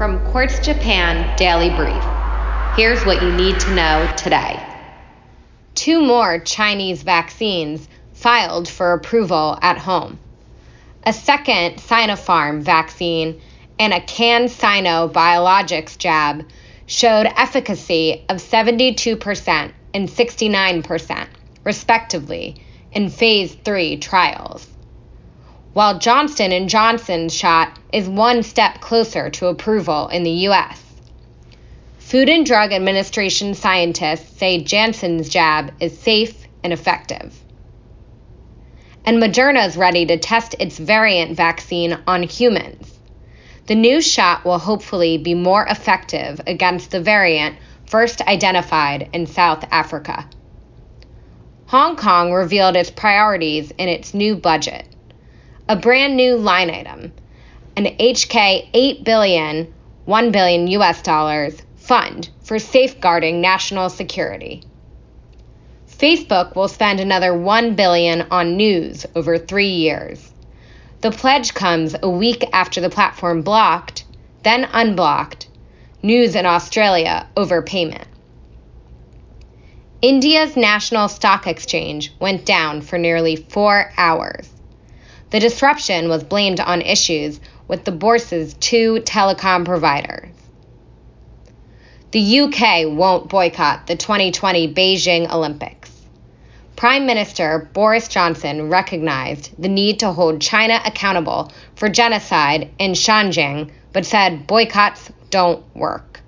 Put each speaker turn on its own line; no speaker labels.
From Quartz Japan Daily Brief. Here's what you need to know today. Two more Chinese vaccines filed for approval at home. A second Sinopharm vaccine and a CanSino Biologics jab showed efficacy of 72% and 69%, respectively, in phase 3 trials. While Johnson & Johnson's shot is one step closer to approval in the US. Food and Drug Administration scientists say Janssen's jab is safe and effective. And Moderna is ready to test its variant vaccine on humans. The new shot will hopefully be more effective against the variant first identified in South Africa. Hong Kong revealed its priorities in its new budget. A brand new line item, an HK 8 billion, 1 billion US dollars fund for safeguarding national security. Facebook will spend another 1 billion on news over 3 years. The pledge comes a week after the platform blocked, then unblocked, news in Australia over payment. India's national stock exchange went down for nearly four hours. The disruption was blamed on issues with the bourse's two telecom providers. The UK won't boycott the 2020 Beijing Olympics. Prime Minister Boris Johnson recognized the need to hold China accountable for genocide in Xinjiang, but said boycotts don't work.